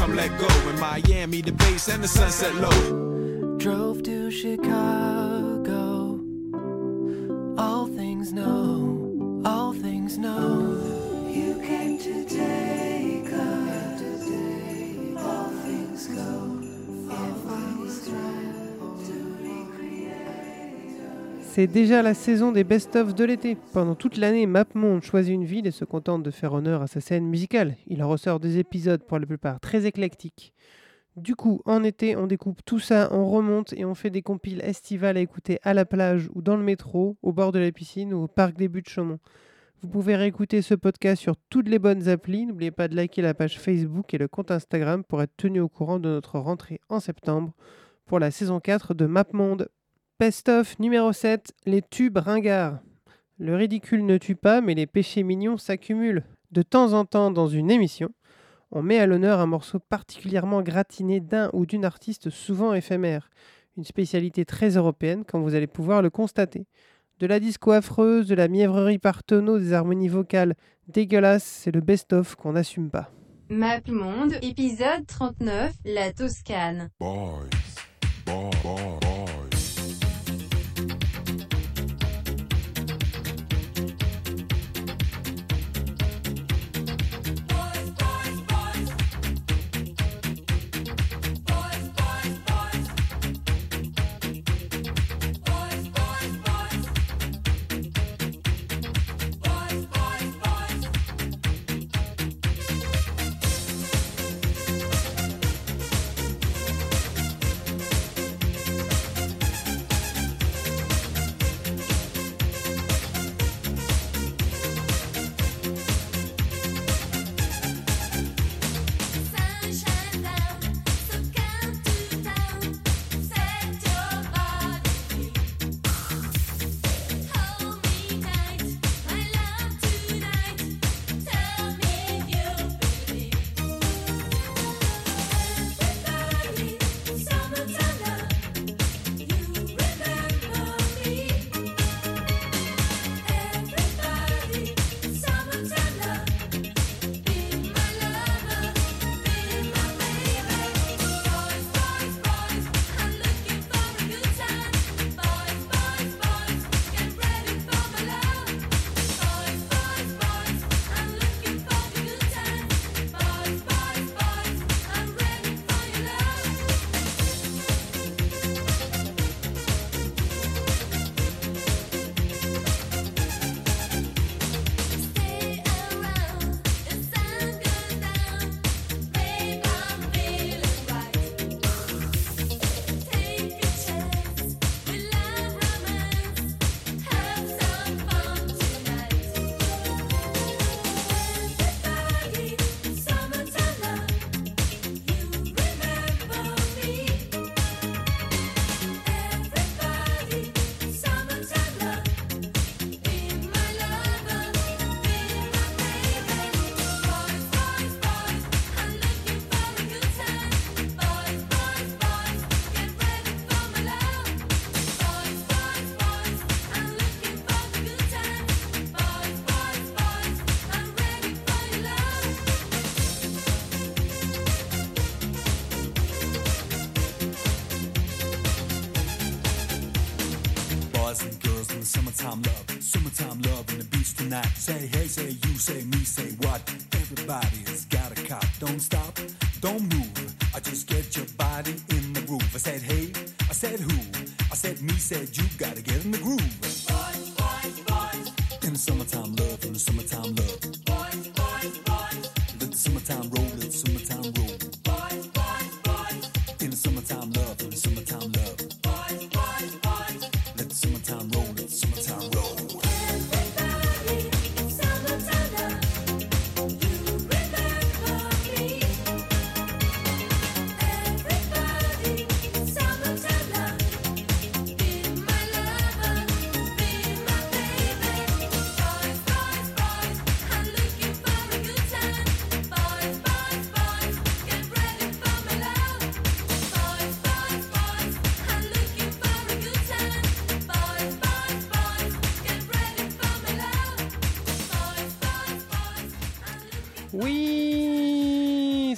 Come let go. In Miami, the base and the sunset low. Drove to Chicago. All things know, all things know. You came to take us. All things go, all things recreate. C'est déjà la saison des best-of de l'été. Pendant toute l'année, MapMonde choisit une ville et se contente de faire honneur à sa scène musicale. Il en ressort des épisodes pour la plupart très éclectiques. Du coup, en été, on découpe tout ça, on remonte et on fait des compiles estivales à écouter à la plage ou dans le métro, au bord de la piscine ou au parc des Buttes Chaumont. Vous pouvez réécouter ce podcast sur toutes les bonnes applis. N'oubliez pas de liker la page Facebook et le compte Instagram pour être tenu au courant de notre rentrée en septembre pour la saison 4 de MapMonde. Best-of numéro 7, les tubes ringards. Le ridicule ne tue pas, mais les péchés mignons s'accumulent. De temps en temps, dans une émission, on met à l'honneur un morceau particulièrement gratiné d'un ou d'une artiste souvent éphémère. Une spécialité très européenne, comme vous allez pouvoir le constater. De la disco affreuse, de la mièvrerie par tonneau, des harmonies vocales dégueulasses, c'est le best-of qu'on n'assume pas. MapMonde, épisode 39, la Toscane. Boys. Boys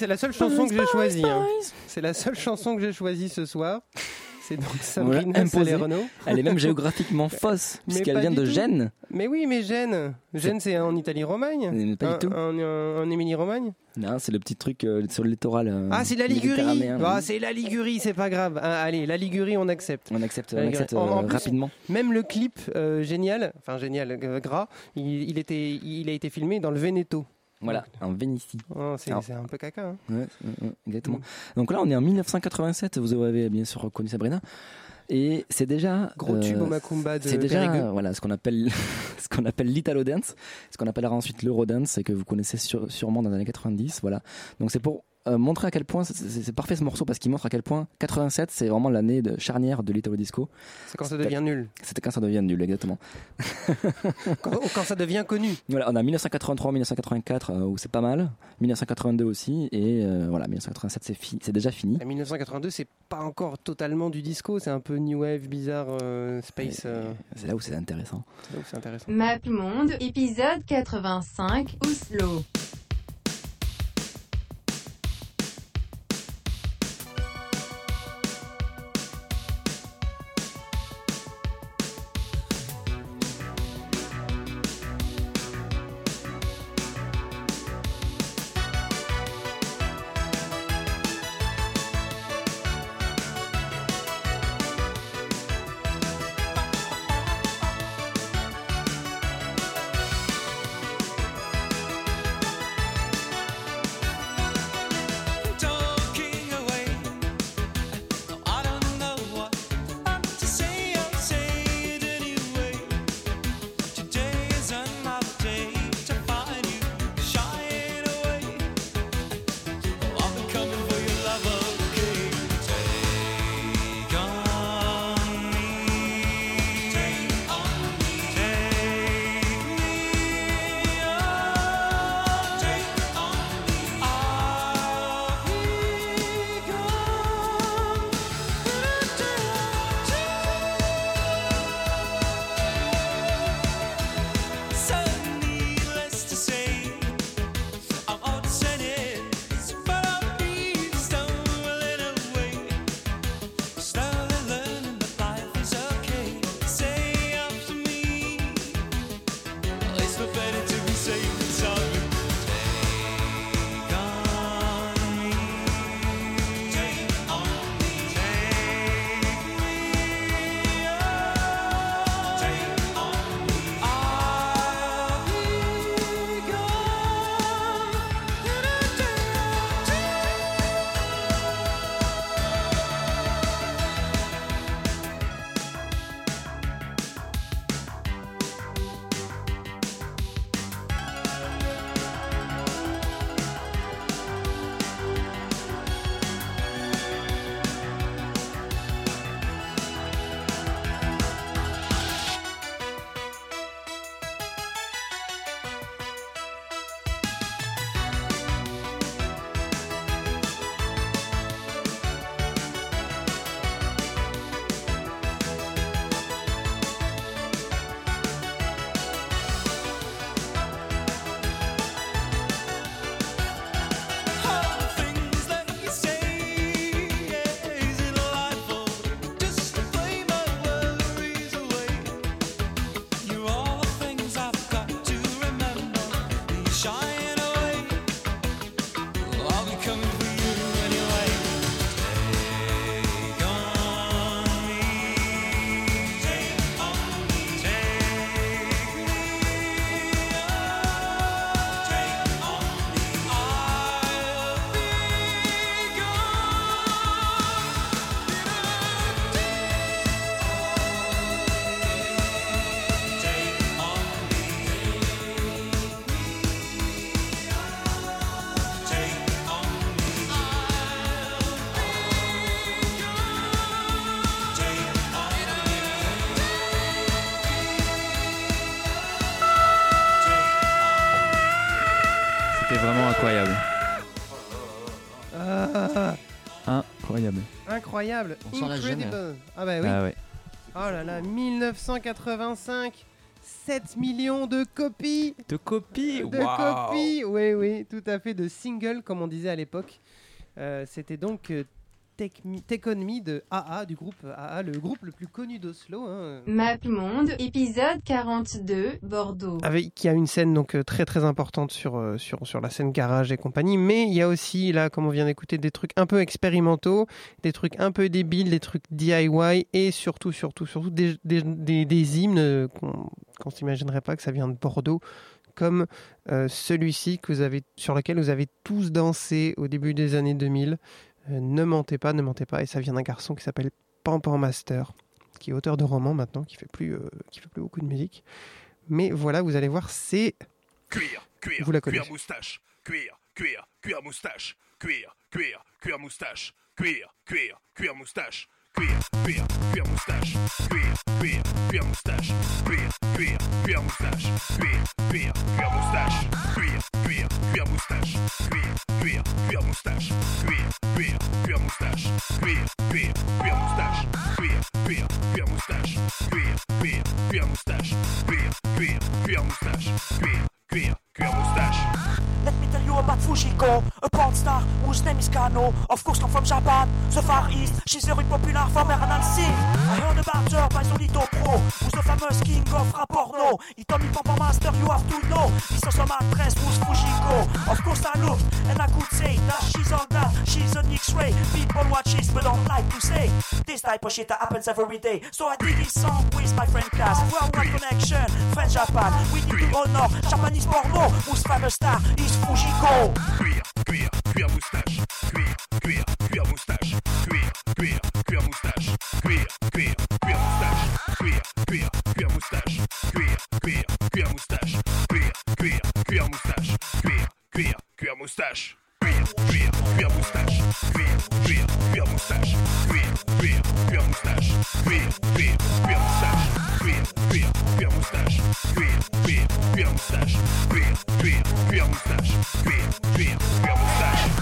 c'est la seule chanson que j'ai choisie. hein. C'est la seule chanson que j'ai choisie ce soir. C'est donc Sabrina imposée. Salerno. Elle est même géographiquement fausse, Mais puisqu'elle pas vient du de tout. Gênes. Mais oui, mais Gênes. Gênes, c'est en Italie-Romagne Mais pas du Un- tout. En, en- en Émilie-Romagne Non, c'est le petit truc euh, sur le littoral. euh, Ah, c'est la Ligurie méditerranéen. Ah, c'est la Ligurie, c'est pas grave. Ah, allez, la Ligurie, on accepte. On accepte, La on Ligurie. accepte En- en euh, plus, rapidement. Même le clip, euh, génial, enfin génial, euh, gras, il, il était, il a été filmé dans le Veneto. Voilà, en Vénétie. Oh, c'est Alors- c'est un peu caca. hein. Ouais, exactement. Donc là, on est en 1987. Vous avez bien sûr reconnu Sabrina. Et c'est déjà. Gros euh, tube au Macumba de C'est déjà euh, voilà, ce qu'on appelle, ce qu'on appelle l'Italo Dance, ce qu'on appellera ensuite l'Eurodance et que vous connaissez sur- sûrement dans les années 90. Voilà. Donc c'est pour euh, montrer à quel point, c'est- c'est c'est parfait ce morceau parce qu'il montre à quel point 87 c'est vraiment l'année de charnière de l'Italo Disco. C'est quand ça devient nul. C'était quand ça devient nul, exactement. Quand, quand ça devient connu. Voilà, on a 1983, 1984 euh, où c'est pas mal, 1982 aussi et euh, voilà, 1987 c'est fi- c'est déjà fini. En 1982, c'est pas encore totalement du disco, c'est un peu new wave, bizarre, euh, space. euh, C'est là où c'est intéressant. c'est là où c'est intéressant. Map Monde, épisode 85, Oslo. Incroyable. On Incredible. Ah bah oui. Ah ouais. Oh là là, 1985. 7 millions de copies De copies de copies, oui, oui, tout à fait, de singles, comme on disait à l'époque. Euh, C'était donc euh, Take, Me- Take On Me de AA, du groupe AA, le groupe le plus connu d'Oslo. hein. MapMonde, épisode 42, Bordeaux. Avec, qui a une scène donc euh, très très importante sur, euh, sur, sur la scène garage et compagnie, mais il y a aussi, là, comme on vient d'écouter, des trucs un peu expérimentaux, des trucs un peu débiles, des trucs DIY, et surtout, surtout, surtout des, des, des, des hymnes qu'on qu'on s'imaginerait pas que ça vient de Bordeaux, comme euh, celui-ci que vous avez, sur lequel vous avez tous dansé au début des années 2000. Euh, ne mentez pas, ne mentez pas, et ça vient d'un garçon qui s'appelle Pampan Master, qui est auteur de romans maintenant, qui fait plus, euh, qui fait plus beaucoup de musique. Mais voilà, vous allez voir, c'est Cuir, cuir, Vous la cuir moustache. Cuir, cuir, cuir moustache. Cuir, cuir, cuir moustache. Cuir, cuir, cuir moustache. Cuir, cuir, cuir moustache. Cuir, cuir, cuir moustache. Cuir, cuir, cuir moustache. Cuir, cuir, cuir moustache. Cuir, cuir, cuir moustache. Cuir, cuir, cuir moustache. Cuir, cuir, cuir moustache. Cuir, cuir, cuir moustache. Cuir, cuir, cuir moustache. Cuir, cuir, cuir moustache. Cuir, cuir, cuir moustache. Cuir, cuir, Let me tell you about Fujiko, a porn star whose name is Kano. Of course, come from Japan, the Far East. She's very popular from her anal scene. I heard about her by Solito Pro, who's the famous king of rap porno. He told me, Papa Master, you have to know. He's also my actress who's Fujiko. Of course, I looked and I could say that she's all that. She's an X-ray. People watch this but don't like to say this type of shit that happens every day. So I did this song with my friend Cass. Worldwide connection, French Japan. We need to honor Japanese porno, whose famous star is Fujiko. Cuir, cuir, cuir moustache. Cuir, cuir, cuir moustache. Cuir, cuir, cuir moustache. Cuir, cuir, cuir moustache. Cuir, cuir, cuir moustache. Cuir, cuir, cuir moustache. Cuir, cuir, cuir moustache. Cuir, cuir, cuir moustache. Cuir, cuir, cuir moustache. Cuir, cuir, cuir moustache. Cuir, cuir, cuir moustache. Cuir, cuir, cuir moustache. Cuir, cuir, cuir moustache. Cuir, Pia, pia, pia,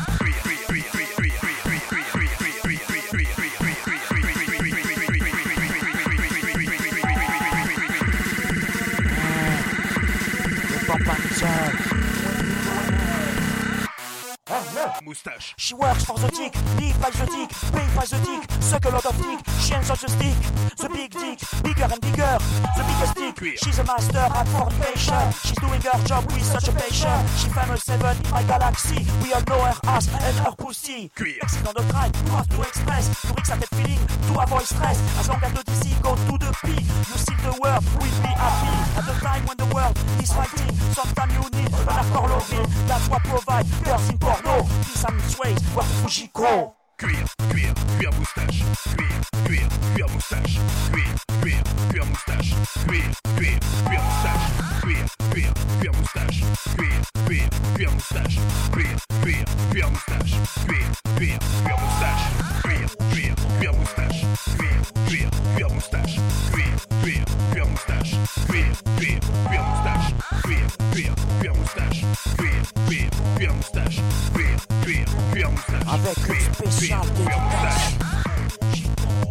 She works for the dick, live by the dick, pay by the dick, suck a lot of dick, she ends on the stick. The big dick, bigger and bigger, the biggest She's a master at fornication. She's doing her job with such a passion. She famous seven in my galaxy. We all know her ass and her pussy. Accident de crime, you have to express. To reach that feeling, to avoid stress. As long as the DC go to the P, you see the world will be happy. At the time when the world is fighting, sometimes you need an hardcore loving. That's what provide girls in porno. Peace and ways, what Fujiko? Cuir, cuir, cuir moustache. Cuir, cuir, cuir moustache. Cuir, cuir, cuir moustache. Cuir, cuir, cuir moustache. Cuir, cuir, cuir moustache. Cuir, cuir, cuir moustache. Cuir, cuir, cuir moustache. Cuir, cuir, cuir moustache. Cuir, cuir, cuir moustache. Cuir, cuir, cuir moustache. Cuir, cuir, cuir moustache. Cuir, cuir, cuir moustache. Cuir, cuir, cuir moustache. Cuir, cuir, cuir moustache. Cuir, cuir, cuir moustache. Avec une spéciale dédicace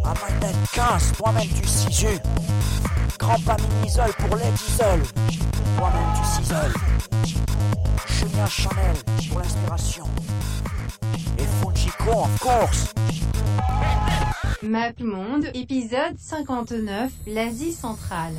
à Minded 15, toi-même du ciseau. Grand pas mini-isole pour les diesel. Toi-même du ciseau. Julien Chanel pour l'inspiration. Et Fujiko of course. MapMonde, épisode 59, l'Asie centrale.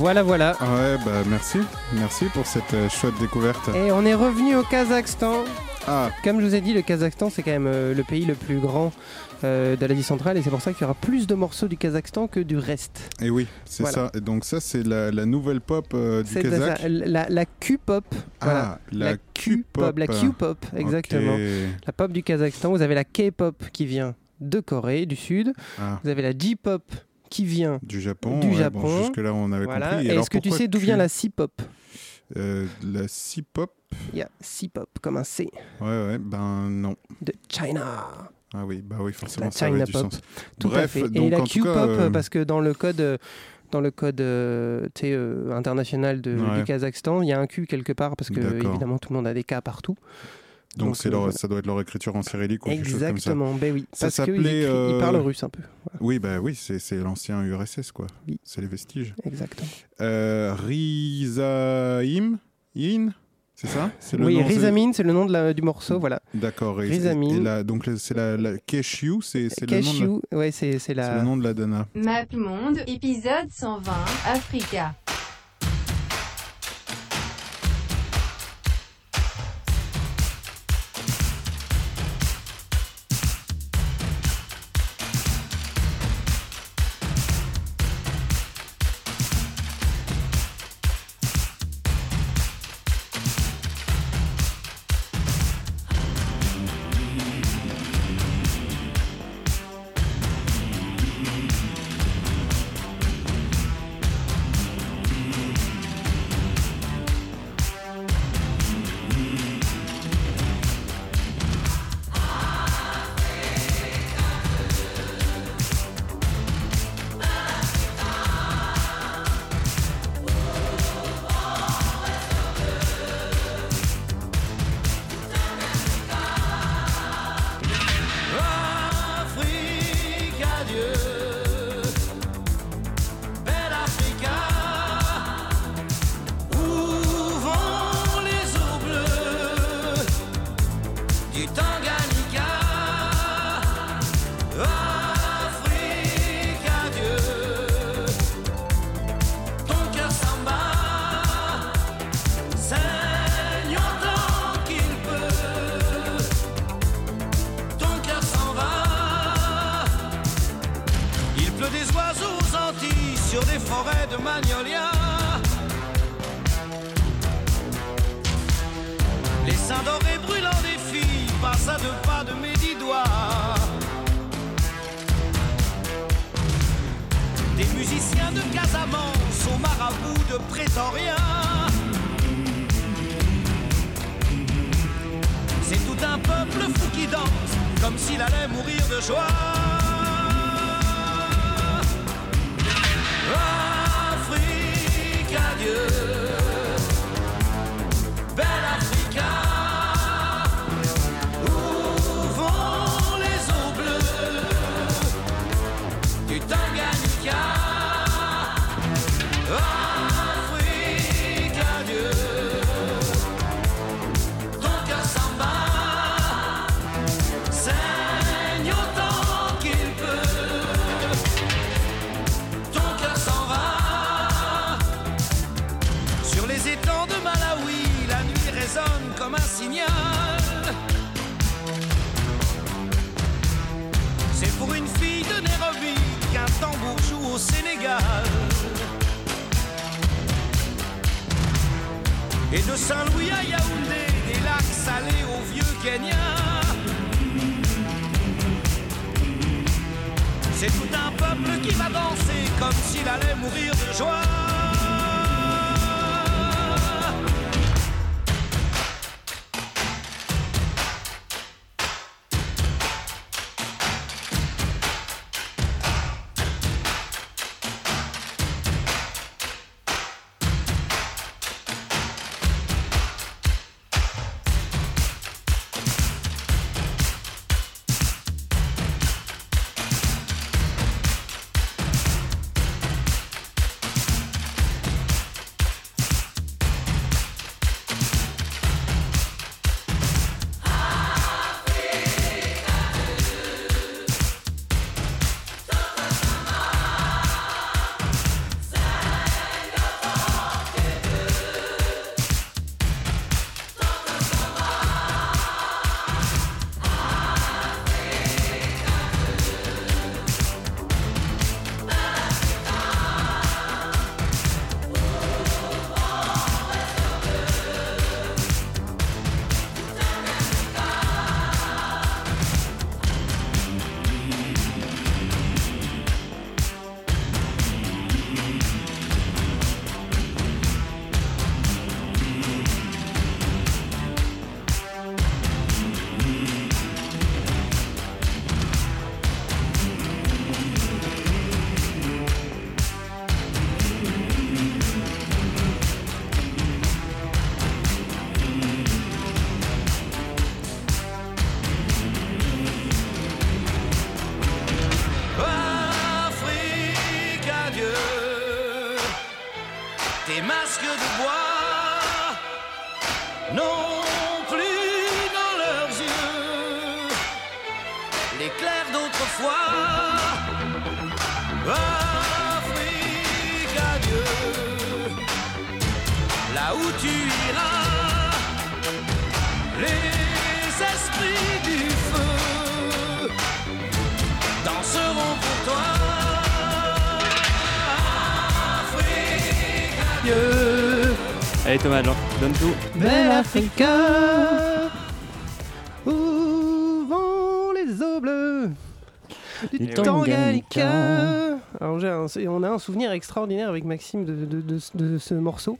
Voilà, voilà. Ouais, bah merci. Merci pour cette euh, chouette découverte. Et on est revenu au Kazakhstan. Ah. Comme je vous ai dit, le Kazakhstan, c'est quand même euh, le pays le plus grand euh, de l'Asie centrale et c'est pour ça qu'il y aura plus de morceaux du Kazakhstan que du reste. Et oui, c'est Voilà. ça. Et donc ça, c'est la, la nouvelle pop euh, du C'est Kazakh. ça, la, la Q-pop. Ah, voilà. la Q-pop. La Q-pop, exactement. La pop du Kazakhstan. Vous avez la K-pop qui vient de Corée du Sud. Ah. Vous avez la J-pop qui vient Du Japon. du ouais, Japon. Bon, Jusque-là, on avait Voilà. compris. Est-ce que tu sais d'où vient la C-pop Euh, La C-pop Il y a C-pop comme un C. Ouais, ouais, ben non. De China. Ah oui, bah oui, forcément, La ça avait China du pop. sens. Tout Bref, à fait. donc et la Q-pop, euh, parce que dans le code, dans le code euh, international de, Ouais. du Kazakhstan, il y a un Q quelque part, parce que évidemment tout le monde a des K partout. Donc, euh, leur- ça doit être leur écriture en cyrillique ou quelque chose comme ça. Exactement, ben oui. Ça parce qu'ils s'appelait. ils euh, parlent russe un peu. Oui, bah oui, c'est l'ancien URSS, quoi. C'est les vestiges. Exactement. Euh, Rizaim In C'est ça? Le Oui, Rizamine, c'est le nom de la- du morceau, voilà. D'accord. Et, Rizamine. et la- donc c'est la, la Keshiu, c'est le nom de la- Cashew, ouais, c'est la. c'est le nom de la Dana. Map Monde, épisode 120, Africa. De Casamance aux marabouts de Prétorien. C'est tout un peuple fou qui danse comme s'il allait mourir de joie. Afrique, adieu. Et de Saint-Louis à Yaoundé, des lacs salés au vieux Kenya. C'est tout un peuple qui va danser comme s'il allait mourir de joie. Allez Thomas, donne tout. Belle Africa Où vont les eaux bleues du Tanganyika. Alors j'ai un- c'est- on a un souvenir extraordinaire avec Maxime de, de- de- de ce morceau.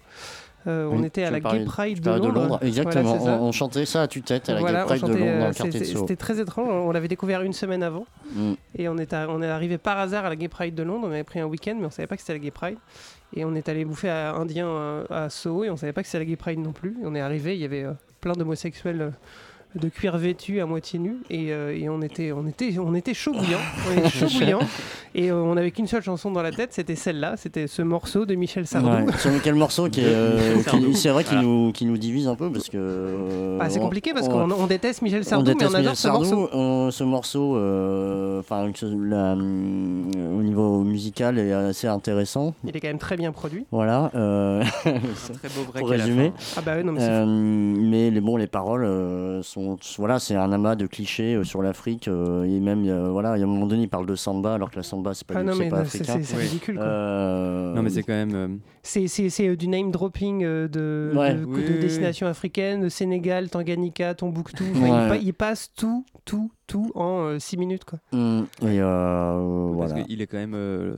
Euh, on Oui, était à la Gay Pride de Londres. Exactement, Voilà, c'est ça. on, on chantait ça à tue-tête à la Voilà, Gay Pride de Londres dans euh, le quartier de Soho. C'était très étrange. On l'avait découvert une semaine avant. Mm. Et on est, à- on est arrivé par hasard à la Gay Pride de Londres. On avait pris un week-end, mais on savait pas que c'était la Gay Pride. Et on est allé bouffer à Indien euh, à Soho et on savait pas que c'était la Gay Pride non plus. On est arrivé, il y avait euh, plein d'homosexuels euh, de cuir vêtus à moitié et, euh, et on était, on était, on était chaud bouillant. On était chaud bouillant. Et euh, on avait qu'une seule chanson dans la tête, c'était celle-là, c'était ce morceau de Michel Sardou. Ouais, sur quel morceau qui euh, qui- c'est vrai qu'il Voilà. nous, qu'il nous divise un peu parce que euh, Ah, c'est compliqué parce on- qu'on on déteste Michel on Sardou, mais déteste on adore Michel ce Sardou, morceau. on- ce morceau, enfin, au niveau musical, est assez intéressant. Il est quand même très bien produit. Voilà. euh, très beau break pour résumer. Ah bah oui, non, mais Euh, mais les, bon, les paroles euh, sont sont, voilà, c'est un amas de clichés euh, sur l'Afrique. euh, et même, il y a- voilà, il y a un moment donné, il parle de samba, alors que la samba, c'est pas, Ah du- non, c'est mais pas non, africain. c'est- Oui. ridicule, quoi. Euh, Non, mais c'est quand même. euh, C'est, c'est, c'est, euh, du name dropping euh, de, Ouais. de, Oui, de oui, destinations africaines, de Sénégal, Tanganyika, Tombouctou. Enfin, Ouais. il, pa- il passe tout, tout, tout en 6 minutes. Quoi. Et euh, Parce voilà. qu'il est quand même euh,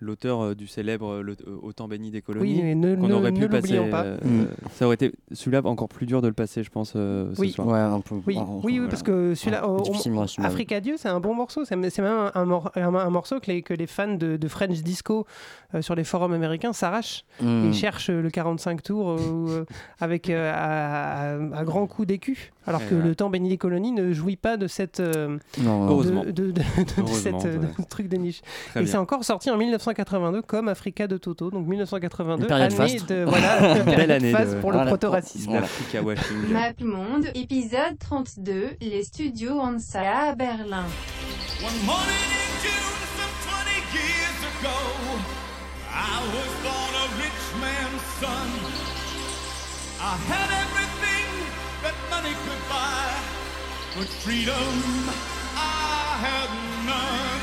l'auteur euh, du célèbre euh, le- euh, Autant béni des colonies. Oui, mais ne- qu'on aurait ne pu passer. pas. euh, Mm. ça aurait été celui-là encore plus dur de le passer, je pense, euh, ce Oui. soir. Ouais, un peu. Oui, oui, oui, voilà. parce que celui-là. Africa Dieu, c'est un bon morceau. C'est c'est même un, un mor- un- un morceau que les, que les fans de, de French Disco euh, sur les forums américains s'arrachent. Mm. Ils cherchent le 45 tours euh, avec euh, à, à- à grands coups d'écu. Alors Et que voilà. le temps béni des colonies ne jouit pas de cette. euh, Non, de- Heureusement. de, de- de- de Heureusement, cette, ouais. de- truc de niche. Très Et bien. c'est encore sorti en 1982 comme Africa de Toto. Donc 1982, Une période année faste. de voilà, Belle année de- pour le proto-racisme. Washing. MapMonde, épisode 32, les studios Ansaya à Berlin. One morning in June, some 20 years ago, I was born a rich man's son. I had everything that money could buy, but freedom I had none.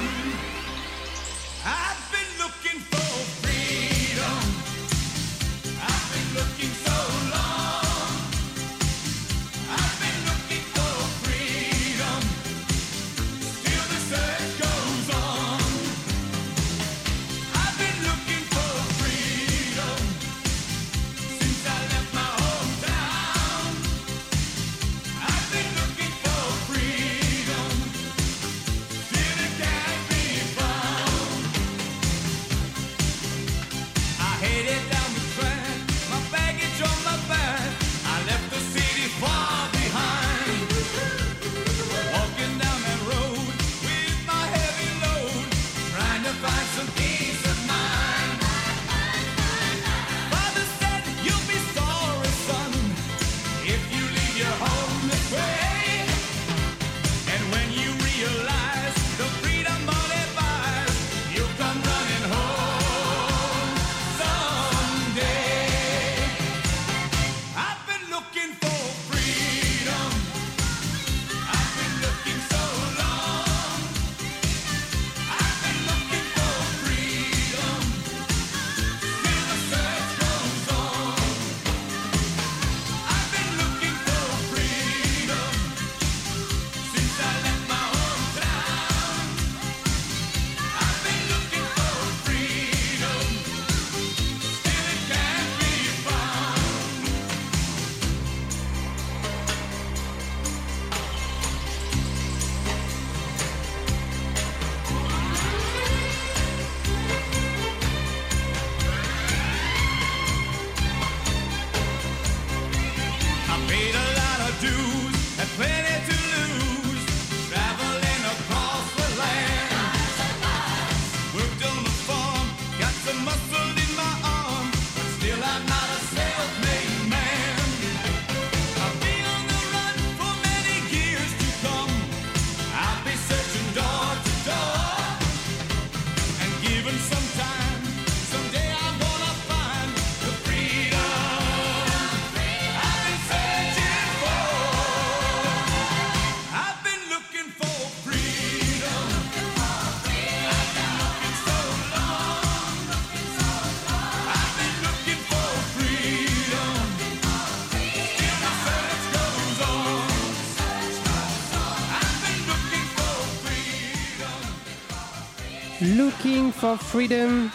For Freedom.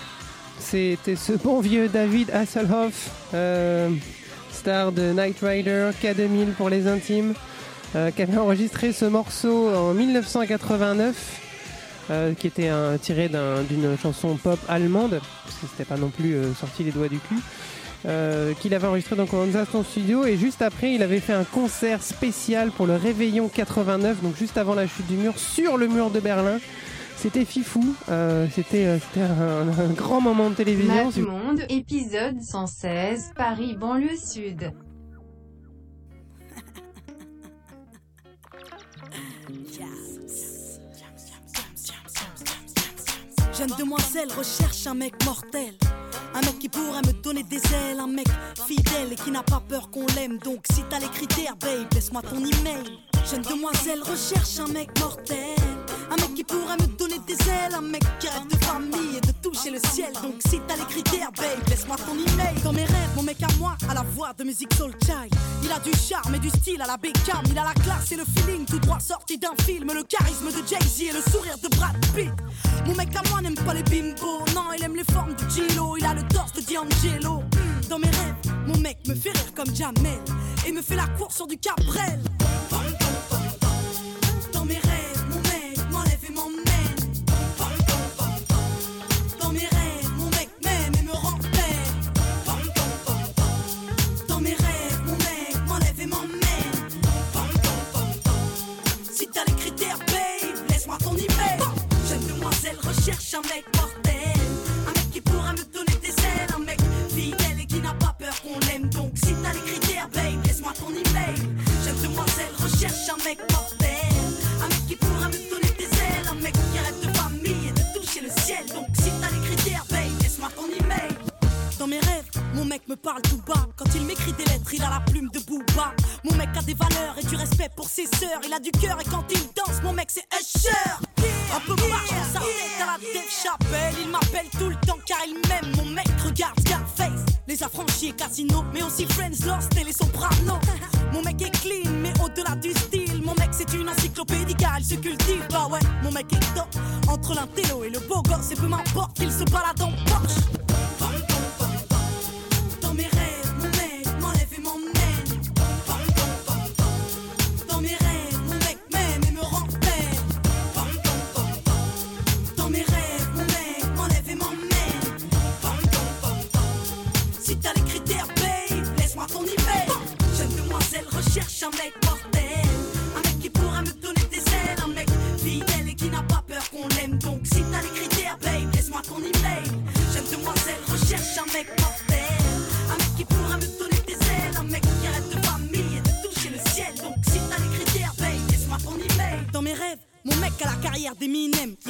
C'était ce bon vieux David Hasselhoff, euh, star de Knight Rider, K2000 pour les intimes, euh, qui avait enregistré ce morceau en 1989, euh, qui était un, tiré d'un- d'une chanson pop allemande, parce que pas non plus sorti les doigts du cul. qu'il avait enregistré donc en Studio et juste après il avait fait un concert spécial pour le Réveillon 89 donc juste avant la chute du mur sur le mur de Berlin c'était fifou, euh, c'était euh, c'était un, un grand moment de télévision. MapMonde, épisode 116, Paris, banlieue sud. Jeune demoiselle recherche un mec mortel. Un mec qui pourrait me donner des ailes, un mec fidèle et qui n'a pas peur qu'on l'aime. Donc si t'as les critères, babe, laisse-moi ton email. Jeune demoiselle recherche un mec mortel. Un mec qui pourrait me donner des ailes, un mec qui rêve de famille et de toucher le ciel. Donc si t'as les critères, babe, laisse-moi ton email. Dans mes rêves, mon mec à moi, à la voix de musique soul child. Il a du charme et du style à la Beckham. Il a la classe et le feeling tout droit sorti d'un film. Le charisme de Jay-Z et le sourire de Brad Pitt. Mon mec à moi n'aime pas les bimbos. Non, il aime les formes du Gilo. Il a le torse de D'Angelo. Dans mes rêves, mon mec me fait rire comme Jamel. Et me fait la course sur du Cabrel. Un mec mortel. Un mec qui pourra me donner des ailes. Un mec fidèle et qui n'a pas peur qu'on l'aime. Donc si t'as les critères, laisse-moi ton email. Jeune demoiselle recherche un mec mortel. Un mec qui pourra me donner des ailes. Un mec qui rêve de famille et de toucher le ciel. Donc si t'as les critères, babe, laisse-moi ton email. Dans mes rêves, mon mec me parle tout bas. Quand il m'écrit des lettres, il a la plume de Booba. Mon mec a des valeurs et du respect pour ses sœurs. Il a du cœur et quand il danse, mon mec c'est Usher. Un peu marche dans sa tête à la Dave Chappelle. Il m'appelle tout le temps car il m'aime. Mon mec regarde Scarface. Les affranchis et Casino, mais aussi Friends Lost et les Sopranos. Mon mec est clean, mais au-delà du style. Mon mec c'est une encyclopédie car il se cultive. Bah ouais, mon mec est top. Entre l'intello et le beau gosse, peu m'importe qu'il se balade en Porsche.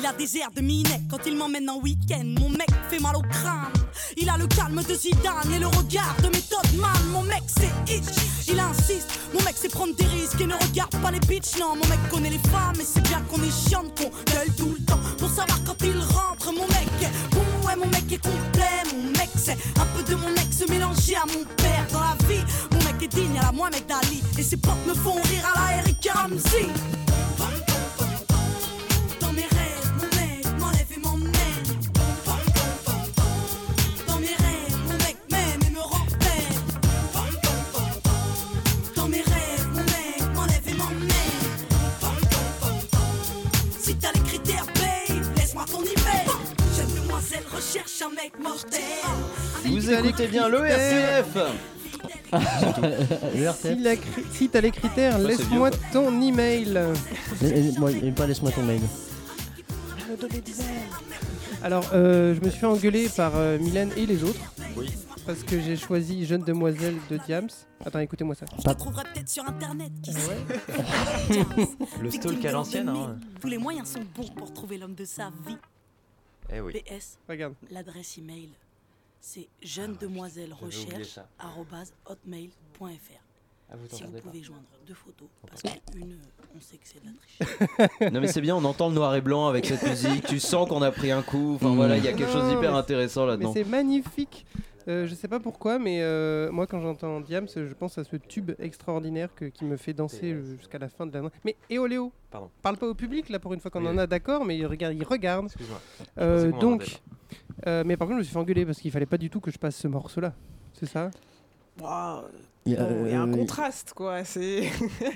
Il a des airs de Minet quand il m'emmène en week-end. Mon mec fait mal au crâne. Il a le calme de Zidane et le regard de méthode man. Mon mec c'est itch, il insiste. Mon mec c'est prendre des risques et ne regarde pas les bitches. Non, mon mec connaît les femmes et c'est bien qu'on est chiante, qu'on gueule tout le temps. Pour savoir quand il rentre, mon mec est bon, ouais, mon mec est complet. Mon mec c'est un peu de mon ex mélangé à mon père dans la vie. Mon mec est digne à la Mohamed Ali et ses potes me font rire à la Eric Ramsey. Vous écoutez bien l'ORCF Si, la cri- si t'as les critères, Ça, c'est laisse-moi vieux, ton email. Et- et- moi, et pas laisse-moi ton mail. Alors, euh, je me suis fait engueuler par euh, Mylène et les autres. Oui. Parce que j'ai choisi Jeune Demoiselle de Diams. Attends, écoutez-moi ça. Je te trouverai peut-être sur internet, qui sait. Le stalk à l'ancienne, hein. Tous les moyens sont bons pour trouver l'homme de sa vie. Eh oui. PS, Regarde. l'adresse email, c'est jeune demoiselle oublié recherche hotmail.fr. Ah, vous si vous pouvez pas. joindre deux photos, parce qu'une, on sait que c'est de la triche. Non mais c'est bien, on entend le noir et blanc avec cette musique. Tu sens qu'on a pris un coup. Enfin Mm. voilà, il y a quelque chose d'hyper intéressant Mais là-dedans. c'est magnifique. Euh, je sais pas pourquoi, mais euh, moi quand j'entends Diams, je pense à ce tube extraordinaire que- qui me fait danser euh, jusqu'à la fin de la nuit. Mais Éoléo, Pardon. parle pas au public là pour une fois qu'on Oui, en a d'accord, mais il regarde. Il regarde. Euh, donc, euh, mais par contre, je me suis fait engueuler parce qu'il fallait pas du tout que je passe ce morceau-là. C'est ça? Il y a, bon, il y a un contraste, quoi. C'est.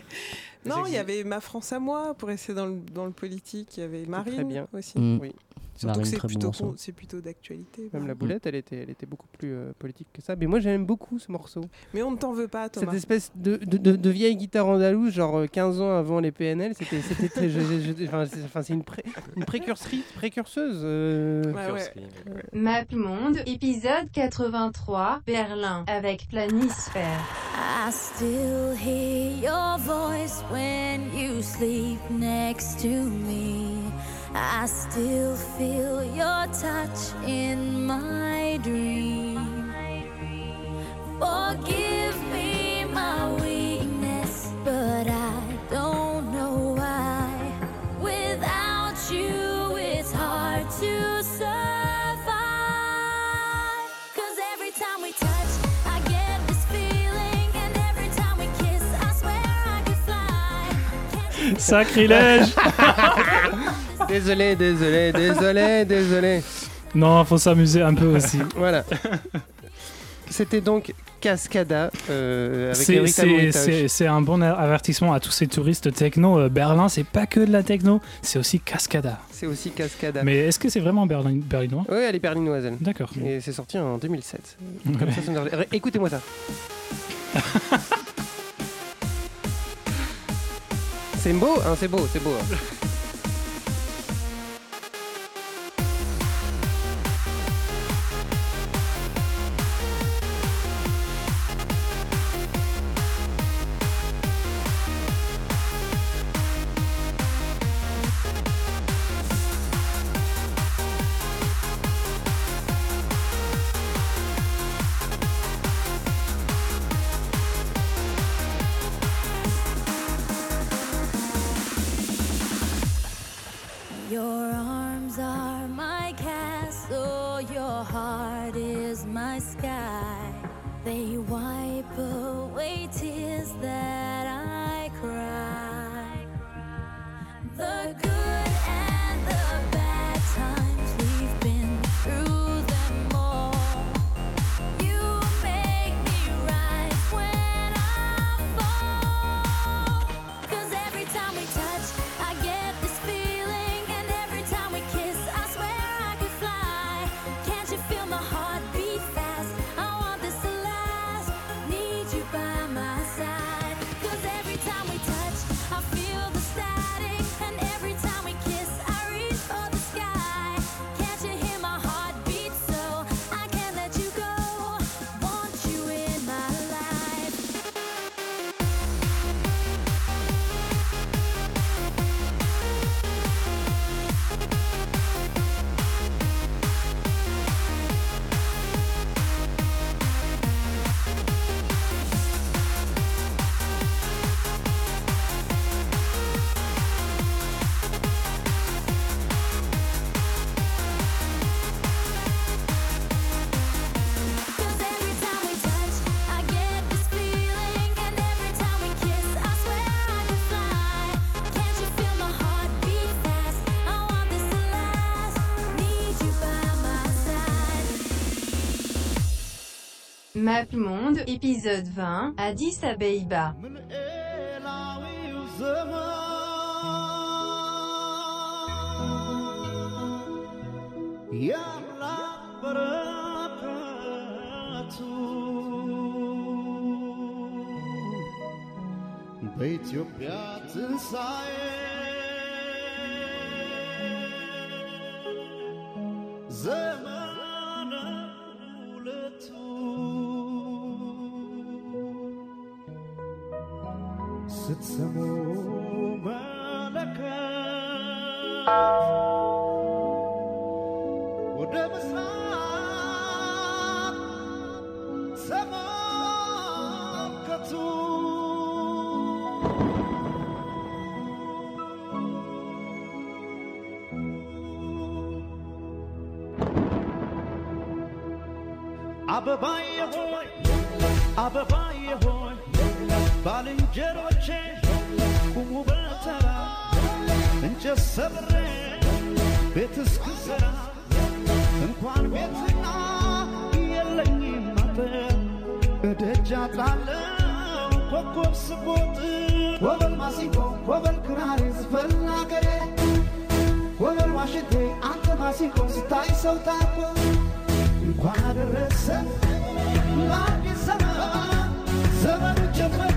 non, il y avait Ma France à moi pour rester dans le, dans le politique. Il y avait Marine très bien. aussi. Mm. Oui. Surtout Marine, que c'est bon plutôt, con- d'actualité. Même la boulette, elle était, elle était beaucoup plus euh, politique que ça. Mais moi, j'aime beaucoup ce morceau. Mais on ne t'en veut pas, Thomas. Cette espèce de, de, de- de vieille guitare andalouse, genre euh, 15 ans avant les PNL, c'était c'était très. enfin, c'est une, pré- une précurserie, précurseuse. euh. Ouais, ouais. Map Monde, épisode 83, Berlin, avec Planisphère. I still hear your voice when you sleep next to me. I still feel your touch in my dream. Forgive me my weakness, but I don't know why. Without you, it's hard to survive. Cause every time we touch, I get this feeling, and every time we kiss, I swear I could fly. Sacrilège Désolé, désolé, désolé, désolé. Non, faut s'amuser un peu aussi. Voilà. C'était donc Cascada euh, avec C'est- un bon avertissement à tous ces touristes techno. Euh, Berlin, c'est pas que de la techno, c'est aussi Cascada. C'est aussi Cascada. Mais est-ce que c'est vraiment berlin- berlinois? Oui, elle est berlinoise. D'accord. Et c'est sorti en 2007. Comme ça, ça nous revient. Écoutez-moi ça. c'est beau, hein, c'est beau, c'est beau. hein. Map Monde, épisode 20, Addis Abeba. ስትሰሙ መለከት ወደ ምስራቅ ተመልከቱ። አበባዬ ሆይ አበባዬ ሆይ ባልንጀሮቼ ቁሙ በተራ እንጨት ሰብሬ ቤት እስክሰራ እንኳን ቤትና የለኝም አጥር እደጃ ጣለው ኮከብ ስቦጥ ወበል ማሲንቆ ወበል ክራር ዝፈን አገሬ ዋሽንቴ አንተ ማሲንቆ ስታይ ሰው ታኮ እንኳን አደረሰ ለአዲስ ዘመን ዘመኑ ጀመር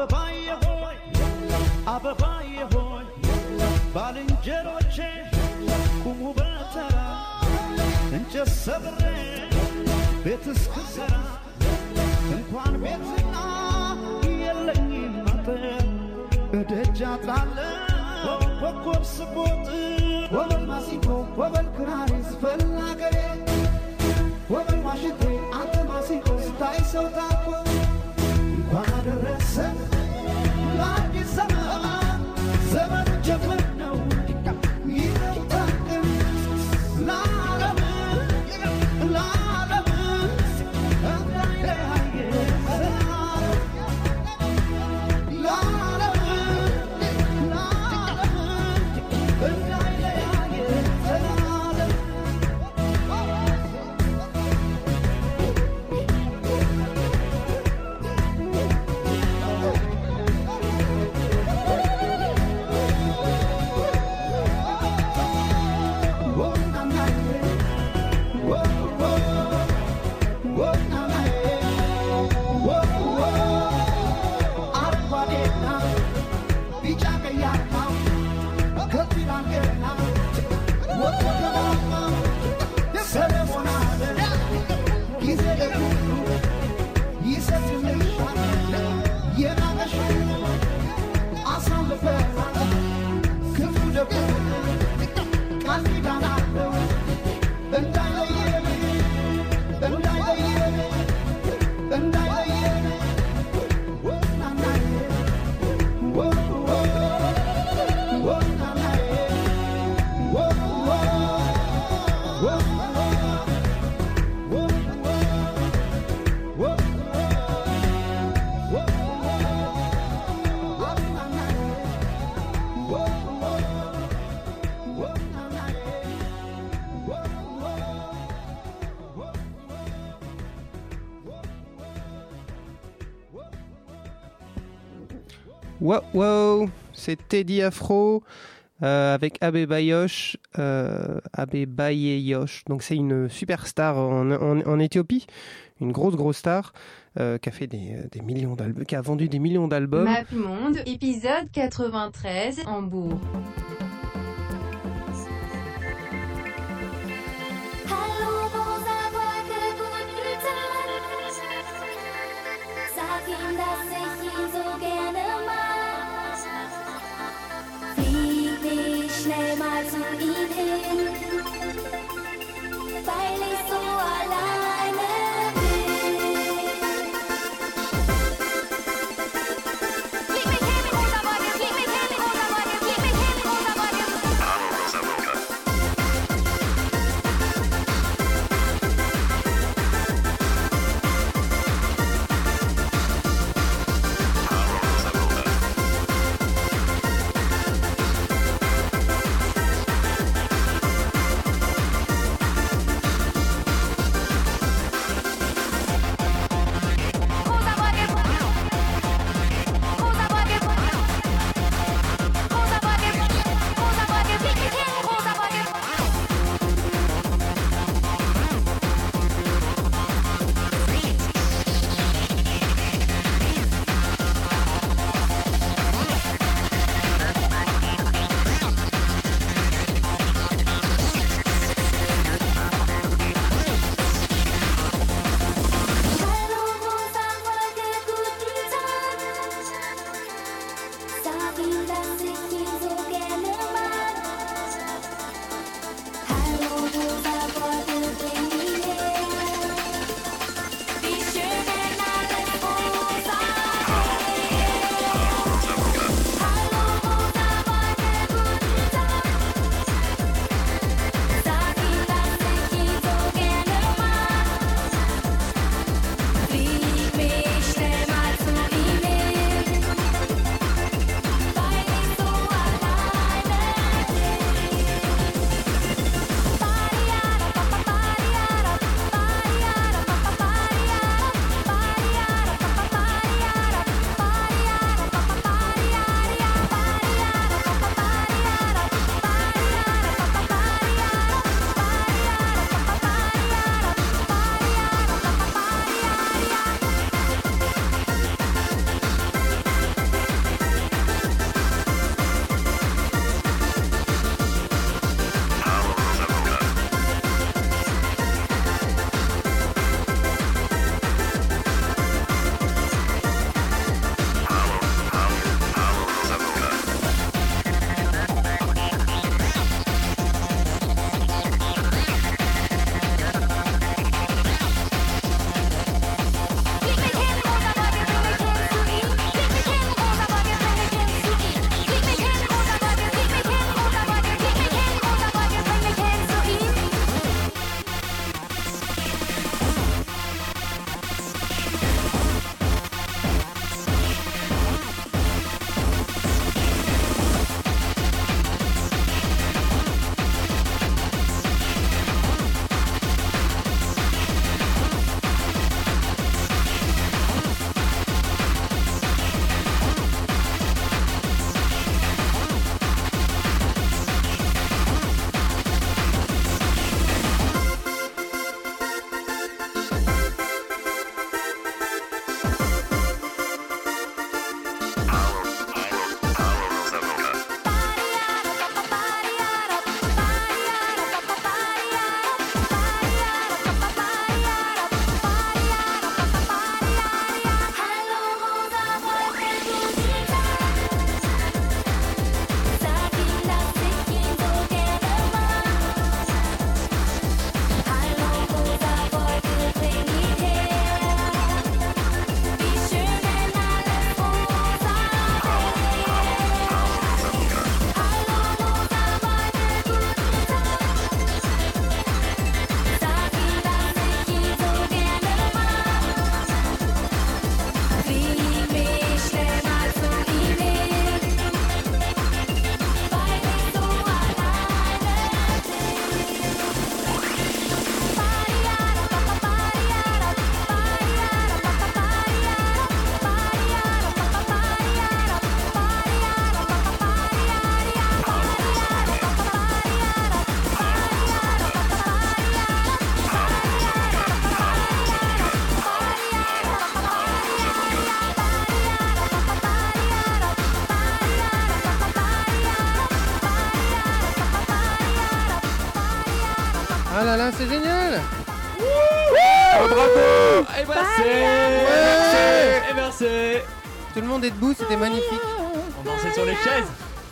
አበባዬ ሆይ አበባዬ ሆይ ባልንጀሮቼ ቁሙ በተራ እንጨት ሰብሬ ቤት እስክሰራ እንኳን ቤትና የለኝም አጥር እደጃ ጣለው ኮከብ ስቦጥ ወበል ማሲንቆ ወበል ክራሪ ስፈል ወበል ዋሽንቴ አንተ ማሲንቆ ስታይ ሰው ታኮ Sen Wow, wow, c'est Teddy Afro euh, avec Abe Bayosh, euh, Abe Bayeyosh. Donc c'est une superstar en, en, en Éthiopie, une grosse grosse star euh, qui a fait des, des millions d'albums, qui a vendu des millions d'albums. Map Monde, épisode 93, Hambourg. Ah là là, c'est génial Oh, bravo Et merci Ouais Et merci Tout le monde est debout, c'était magnifique. On dansait sur les chaises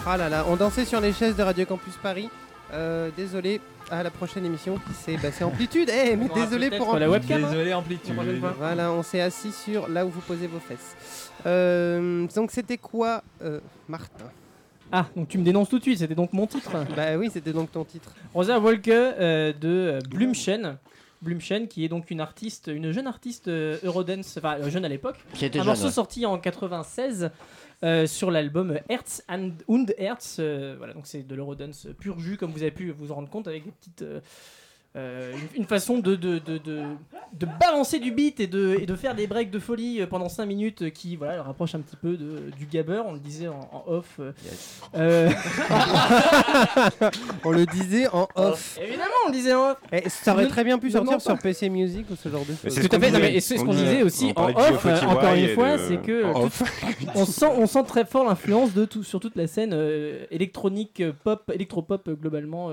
Ah là là, on dansait sur les chaises de Radio Campus Paris. Euh, désolé, à la prochaine émission, c'est bah, Amplitude. Eh, mais On désolé pour la Amplitude. webcam, hein. Désolé, Amplitude. La. Voilà, on s'est assis sur là où vous posez vos fesses. Euh, donc c'était quoi, euh, Martin? Ah, donc tu me dénonces tout de suite, c'était donc mon titre. Bah oui, c'était donc ton titre. Rosa Wolke euh, de euh, Blümchen. Blümchen qui est donc une artiste, une jeune artiste euh, Eurodance, enfin euh, jeune à l'époque. Qui était Un jeune, morceau ouais. sorti en 96 euh, sur l'album Herz and, und Herz. euh, voilà, donc c'est de l'Eurodance pur jus comme vous avez pu vous en rendre compte avec des petites... euh, une, une façon de, de, de, de, de balancer du beat et de, et de faire des breaks de folie euh, pendant 5 minutes euh, qui voilà, le rapproche un petit peu de, du gabber, on le disait en, en off. Euh, on le disait en off. Évidemment, on le disait en off. Eh, ça aurait très bien pu sortir sur. PC Music ou ce genre de choses. Tout à fait, non, mais et c'est ce qu'on disait aussi en off, euh, encore une fois, c'est que tout- on, sent, on sent très fort l'influence de tout, sur toute la scène électronique, pop, électropop globalement,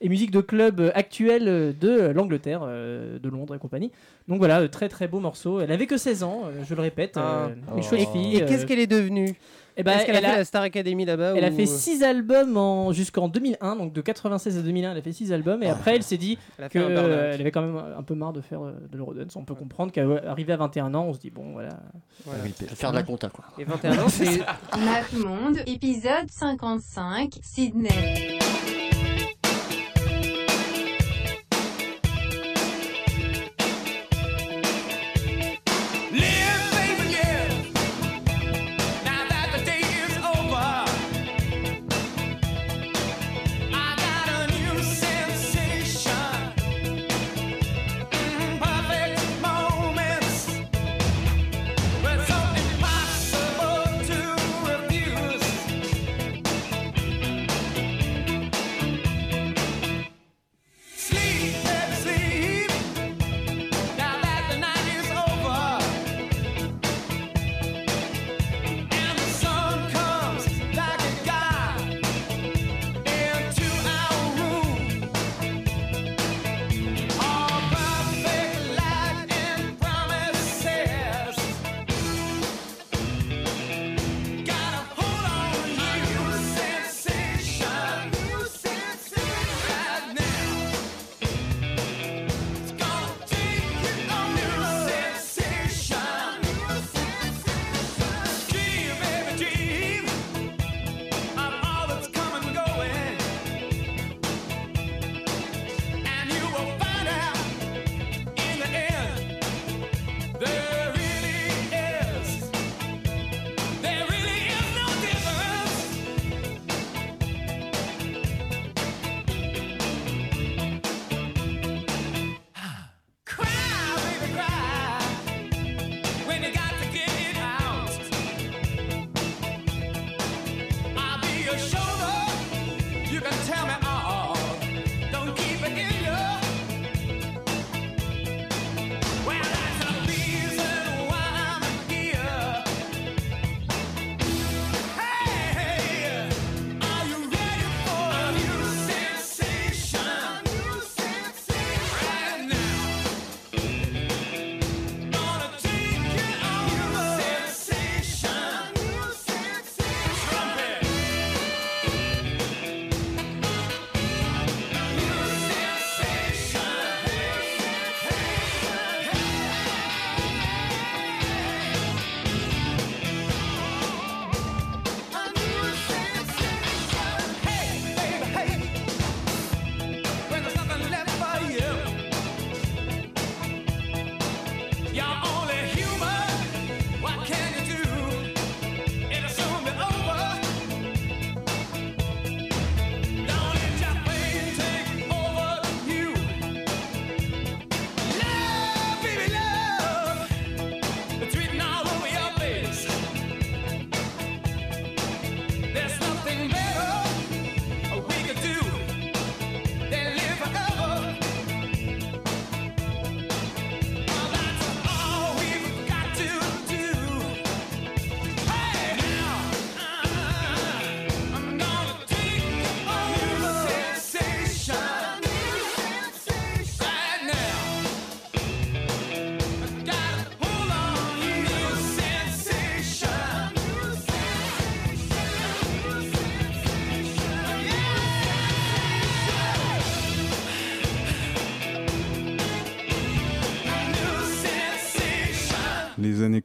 et musique de club actuelle de l'Angleterre, euh, de Londres et compagnie. Donc voilà, euh, très très beau morceau. Elle avait que 16 ans, euh, je le répète, Ah. une chouette Et- fille. Et qu'est-ce qu'elle est devenue? Eh ben, Est-ce qu'elle a elle fait a- la Star Academy là-bas Elle a fait 6 albums en... jusqu'en 2001, donc de 96 à 2001, elle a fait 6 albums, et après elle s'est dit qu'elle avait quand même un peu marre de faire euh, de l'Eurodance. On peut comprendre qu'arrivée à 21 ans, on se dit bon voilà. Voilà. Faire de la compta, quoi. Et 21 ans, c'est. Monde, épisode 55, Sydney.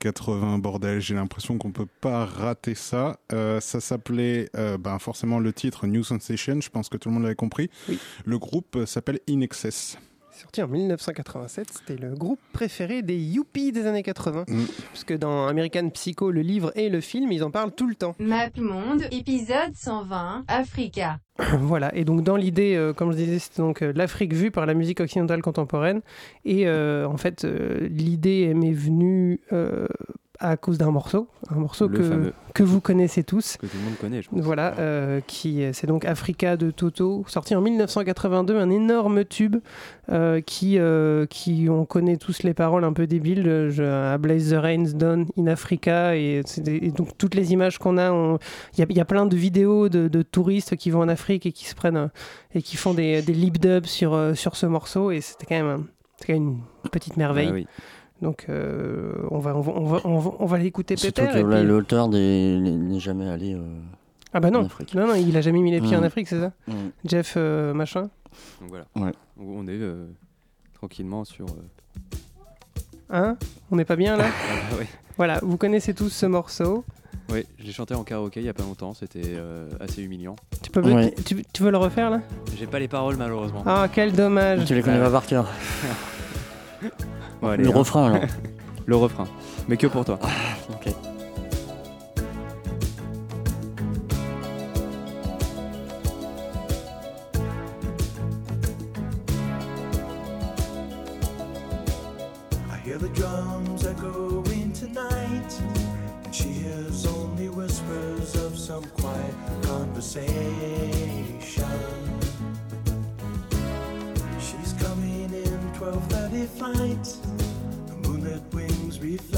80, bordel, j'ai l'impression qu'on peut pas rater ça. Euh, ça s'appelait euh, ben, forcément le titre New Sensation, je pense que tout le monde l'avait compris. Le groupe s'appelle In Excess. Sorti en 1987, c'était le groupe préféré des yuppies des années 80. Parce que dans American Psycho, le livre et le film, ils en parlent tout le temps. Map Monde, épisode 120, Africa. voilà, et donc dans l'idée, euh, comme je disais, c'était donc euh, l'Afrique vue par la musique occidentale contemporaine. Et euh, en fait, euh, l'idée m'est venue euh, à cause d'un morceau, un morceau Le que, fameux. que vous connaissez tous. Que tout le monde connaît, je pense. Voilà, euh, qui c'est donc Africa de Toto, sorti en 1982, un énorme tube euh, qui, euh, qui on connaît tous les paroles un peu débiles, euh, je, à Blaze the Rains Done in Africa, et, c'est des- et donc toutes les images qu'on a, il y, y a plein de vidéos de, de touristes qui vont en Afrique et qui se prennent euh, et qui font des, des lip dubs sur, euh, sur ce morceau, et c'était quand même, quand même une petite merveille. Ah oui. Donc euh, on va, on va, on va, on va, on va l'écouter Surtout Pépère. que puis- l'auteur des- n'est jamais allé. euh, Ah bah en non, Afrique. non, non, il a jamais mis les pieds en Mm. Afrique, c'est ça Mm. Jeff euh, machin Donc voilà. Ouais. On est euh, tranquillement sur. euh, Hein On n'est pas bien là Ah bah oui. Voilà, vous connaissez tous ce morceau. Oui, je l'ai chanté en karaoké il y a pas longtemps, c'était euh, assez humiliant. Tu, peux, tu, tu veux le refaire là J'ai pas les paroles malheureusement. Ah, quel dommage Tu les connais pas par cœur. Bon, allez, Le hein. refrain, alors. Le refrain. Mais que pour toi. Ok. I hear the drums echoing tonight, and she hears only whispers of some quiet conversation. She's coming in 12:30 flight.